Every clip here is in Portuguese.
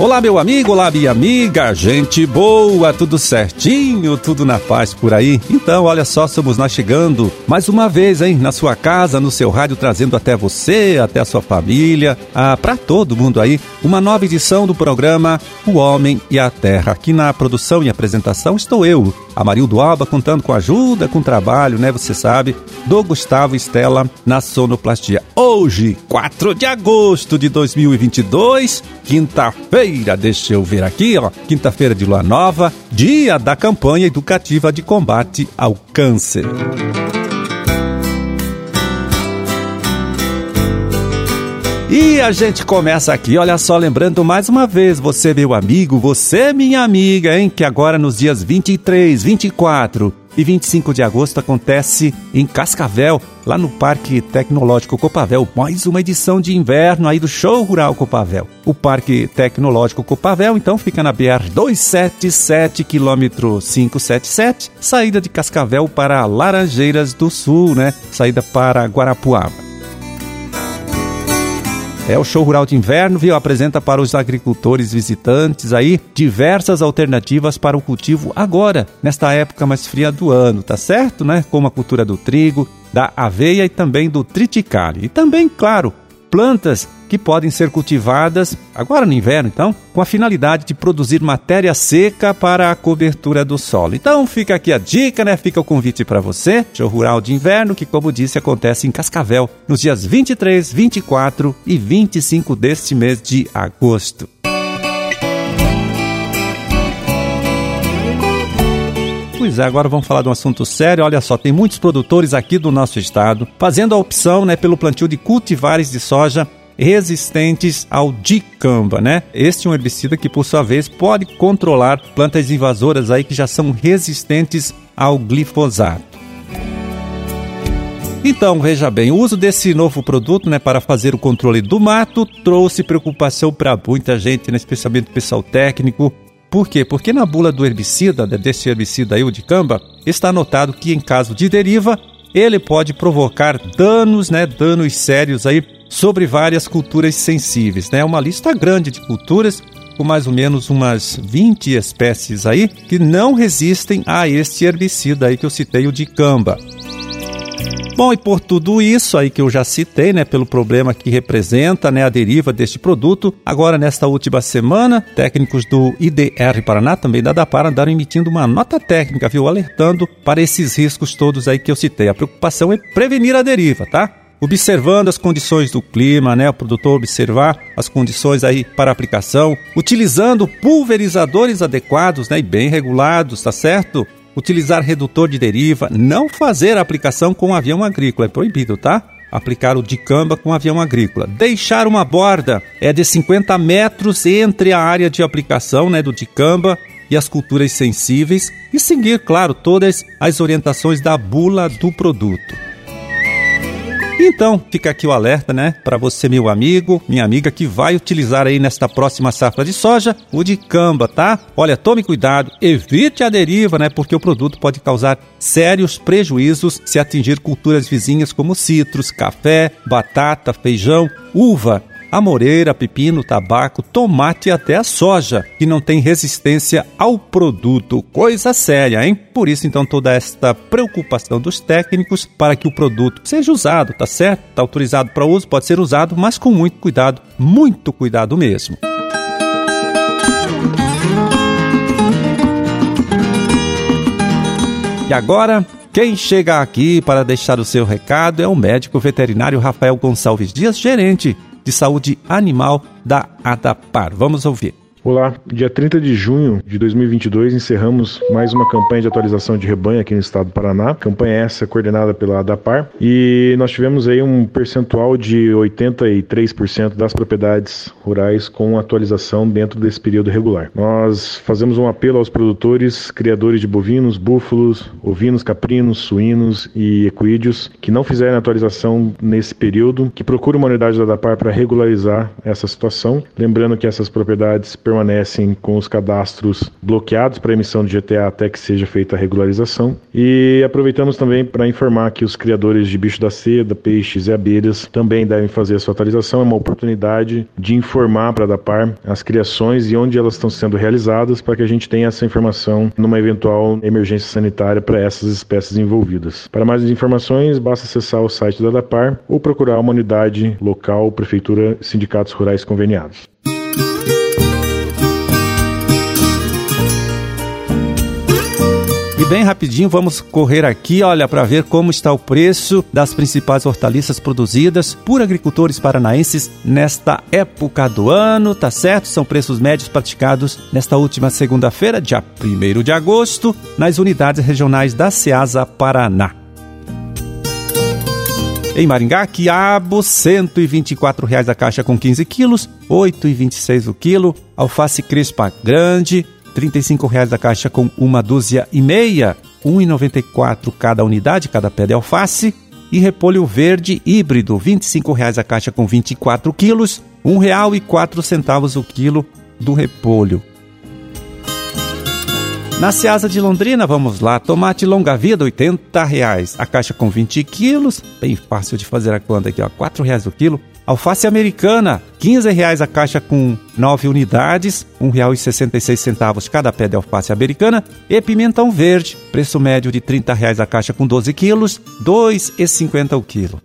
Olá, meu amigo, olá, minha amiga, gente boa, tudo certinho, tudo na paz por aí? Então, olha só, somos nós chegando mais uma vez, hein, na sua casa, no seu rádio, trazendo até você, até a sua família, ah, para todo mundo aí, uma nova edição do programa O Homem e a Terra. Aqui na produção e apresentação estou eu, Amarildo Alba, contando com ajuda, com trabalho, né, você sabe, do Gustavo Estela na sonoplastia. Hoje, 4 de agosto de 2022, quinta-feira, deixa eu ver aqui, ó, quinta-feira de lua nova, dia da campanha educativa de combate ao câncer. E a gente começa aqui, olha só, lembrando mais uma vez, você meu amigo, você minha amiga, hein, que agora nos dias 23, 24 e 25 de agosto acontece em Cascavel, lá no Parque Tecnológico Copavel, mais uma edição de inverno aí do Show Rural Copavel. O Parque Tecnológico Copavel, então, fica na BR 277, quilômetro 577, saída de Cascavel para Laranjeiras do Sul, né? Saída para Guarapuava. É o show rural de inverno, viu? Apresenta para os agricultores visitantes aí diversas alternativas para o cultivo agora, nesta época mais fria do ano, tá certo, né? Como a cultura do trigo, da aveia e também do triticale. E também, claro, plantas que podem ser cultivadas agora no inverno, então, com a finalidade de produzir matéria seca para a cobertura do solo. Então, fica aqui a dica, né? Fica o convite para você, show rural de inverno, que como disse acontece em Cascavel, nos dias 23, 24 e 25 deste mês de agosto. É, agora vamos falar de um assunto sério. Olha só, tem muitos produtores aqui do nosso estado fazendo a opção né, pelo plantio de cultivares de soja resistentes ao dicamba, né? Este é um herbicida que, por sua vez, pode controlar plantas invasoras aí que já são resistentes ao glifosato. Então, veja bem, o uso desse novo produto né, para fazer o controle do mato trouxe preocupação para muita gente, né, especialmente o pessoal técnico, por quê? Porque na bula do herbicida, desse herbicida aí, o de camba, está anotado que em caso de deriva, ele pode provocar danos, né, danos sérios aí sobre várias culturas sensíveis, né? Uma lista grande de culturas com mais ou menos umas 20 espécies aí que não resistem a este herbicida aí que eu citei, o de camba. Bom, e por tudo isso aí que eu já citei, né, pelo problema que representa, né, a deriva deste produto, agora nesta última semana, técnicos do IDR Paraná, também da DAPAR, andaram emitindo uma nota técnica, viu, alertando para esses riscos todos aí que eu citei. A preocupação é prevenir a deriva, tá? observando as condições do clima, né? O produtor observar as condições aí para aplicação, utilizando pulverizadores adequados, né? E bem regulados, tá certo? Utilizar redutor de deriva, não fazer aplicação com avião agrícola, é proibido, tá? Aplicar o dicamba com avião agrícola. Deixar uma borda é de 50 metros entre a área de aplicação né, do dicamba e as culturas sensíveis e seguir, claro, todas as orientações da bula do produto. Então, fica aqui o alerta, né, para você, meu amigo, minha amiga, que vai utilizar aí nesta próxima safra de soja o de camba, tá? Olha, tome cuidado, evite a deriva, né, porque o produto pode causar sérios prejuízos se atingir culturas vizinhas como citros, café, batata, feijão, uva amoreira, pepino, tabaco, tomate e até a soja, que não tem resistência ao produto. Coisa séria, hein? Por isso, então, toda esta preocupação dos técnicos para que o produto seja usado, tá certo? Está autorizado para uso, pode ser usado, mas com muito cuidado, muito cuidado mesmo. E agora, quem chega aqui para deixar o seu recado é o médico veterinário Rafael Gonçalves Dias, gerente de Saúde Animal da ADAPAR. Vamos ouvir. Olá, dia 30 de junho de 2022 encerramos mais uma campanha de atualização de rebanho aqui no estado do Paraná. Campanha essa coordenada pela ADAPAR e nós tivemos aí um percentual de 83% das propriedades rurais com atualização dentro desse período regular. Nós fazemos um apelo aos produtores, criadores de bovinos, búfalos, ovinos, caprinos, suínos e equídeos que não fizeram atualização nesse período, que procurem uma unidade da ADAPAR para regularizar essa situação. Lembrando que essas propriedades permanecem com os cadastros bloqueados para emissão de GTA até que seja feita a regularização. E aproveitamos também para informar que os criadores de bicho da seda, peixes e abelhas também devem fazer a sua atualização. É uma oportunidade de informar para a DAPAR as criações e onde elas estão sendo realizadas para que a gente tenha essa informação numa eventual emergência sanitária para essas espécies envolvidas. Para mais informações, basta acessar o site da DAPAR ou procurar uma unidade local, prefeitura, sindicatos rurais conveniados. Bem rapidinho vamos correr aqui, olha, para ver como está o preço das principais hortaliças produzidas por agricultores paranaenses nesta época do ano, tá certo? São preços médios praticados nesta última segunda-feira, dia 1 de agosto, nas unidades regionais da Ceasa Paraná. Em Maringá, quiabo, R$ 124,00 a caixa com 15 quilos, R$ 8,26 o quilo. Alface crespa grande, R$ 35,00 a caixa com uma dúzia e meia, R$ 1,94 cada unidade, cada pé de alface. E repolho verde híbrido, R$ 25,00 a caixa com 24 quilos, R$ 1,04 o quilo do repolho. Na Seasa de Londrina, vamos lá, tomate longa vida, 80 reais. A caixa com 20 quilos, bem fácil de fazer a conta aqui, ó, 4 reais o quilo. Alface americana, 15 reais a caixa com 9 unidades, R$ 1,66 cada pé de alface americana. E pimentão verde, preço médio de 30 reais a caixa com 12 quilos, R$ 2,50 o quilo.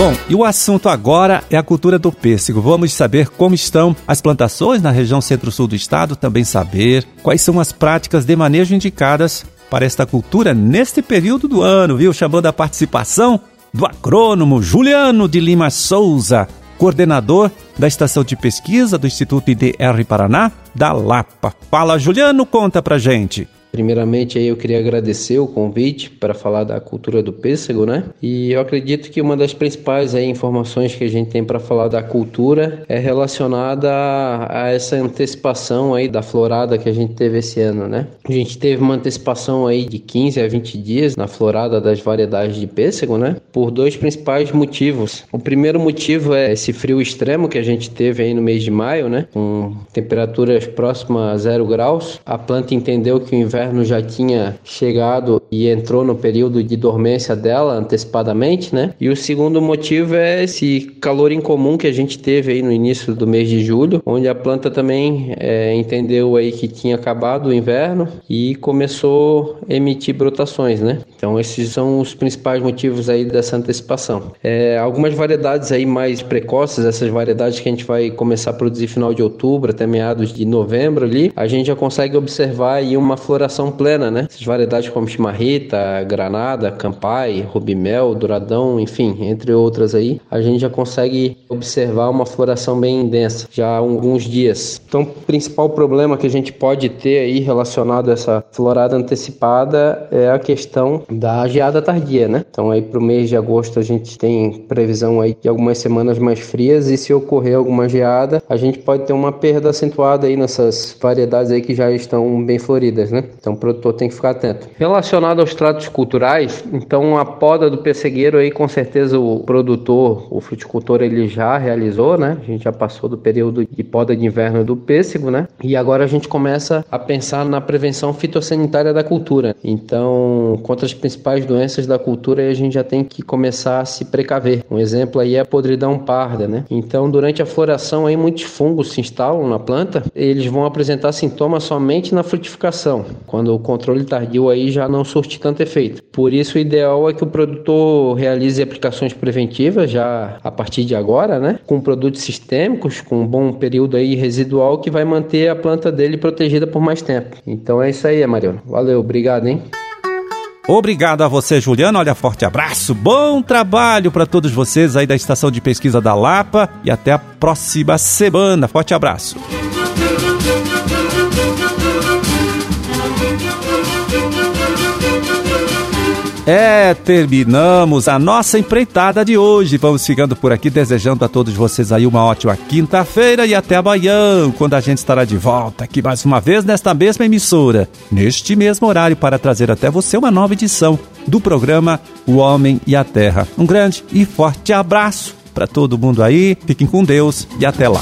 Bom, e o assunto agora é a cultura do pêssego. Vamos saber como estão as plantações na região centro-sul do estado, também saber quais são as práticas de manejo indicadas para esta cultura neste período do ano, viu? Chamando a participação do agrônomo Juliano de Lima Souza, coordenador da estação de pesquisa do Instituto IDR Paraná, da Lapa. Fala, Juliano, conta pra gente. Primeiramente aí eu queria agradecer o convite para falar da cultura do pêssego, né? E eu acredito que uma das principais aí informações que a gente tem para falar da cultura é relacionada a, a, essa antecipação aí da florada que a gente teve esse ano, né? A gente teve uma antecipação aí de 15 a 20 dias na florada das variedades de pêssego, né? Por dois principais motivos. O primeiro motivo é esse frio extremo que a gente teve aí no mês de maio, né? Com temperaturas próximas a zero graus. A planta entendeu que o inverno inverno já tinha chegado e entrou no período de dormência dela antecipadamente, né? E o segundo motivo é esse calor incomum que a gente teve aí no início do mês de julho, onde a planta também é, entendeu aí que tinha acabado o inverno e começou a emitir brotações, né? Então esses são os principais motivos aí dessa antecipação. É, algumas variedades aí mais precoces, essas variedades que a gente vai começar a produzir final de outubro até meados de novembro ali, a gente já consegue observar aí uma floração plena, né? Essas variedades como chimarrita, granada, campai, rubimel, douradão, enfim, entre outras aí, a gente já consegue observar uma floração bem densa já há alguns dias. Então, o principal problema que a gente pode ter aí relacionado a essa florada antecipada é a questão da geada tardia, né? Então, aí para o mês de agosto a gente tem previsão aí de algumas semanas mais frias e se ocorrer alguma geada, a gente pode ter uma perda acentuada aí nessas variedades aí que já estão bem floridas, né? Então o produtor tem que ficar atento. Relacionado aos tratos culturais, então a poda do pessegueiro aí com certeza o produtor, o fruticultor ele já realizou, né? A gente já passou do período de poda de inverno do pêssego, né? E agora a gente começa a pensar na prevenção fitossanitária da cultura. Então, contra as principais doenças da cultura, a gente já tem que começar a se precaver. Um exemplo aí é a podridão parda, né? Então, durante a floração aí muitos fungos se instalam na planta, eles vão apresentar sintomas somente na frutificação quando o controle tardio aí já não surte tanto efeito. Por isso, o ideal é que o produtor realize aplicações preventivas já a partir de agora, né? Com produtos sistêmicos, com um bom período aí residual que vai manter a planta dele protegida por mais tempo. Então é isso aí, Mariano. Valeu, obrigado, hein? Obrigado a você, Juliano. Olha, forte abraço. Bom trabalho para todos vocês aí da Estação de Pesquisa da Lapa e até a próxima semana. Forte abraço. É, terminamos a nossa empreitada de hoje. Vamos ficando por aqui, desejando a todos vocês aí uma ótima quinta-feira e até amanhã, quando a gente estará de volta aqui mais uma vez nesta mesma emissora, neste mesmo horário, para trazer até você uma nova edição do programa O Homem e a Terra. Um grande e forte abraço para todo mundo aí. Fiquem com Deus e até lá.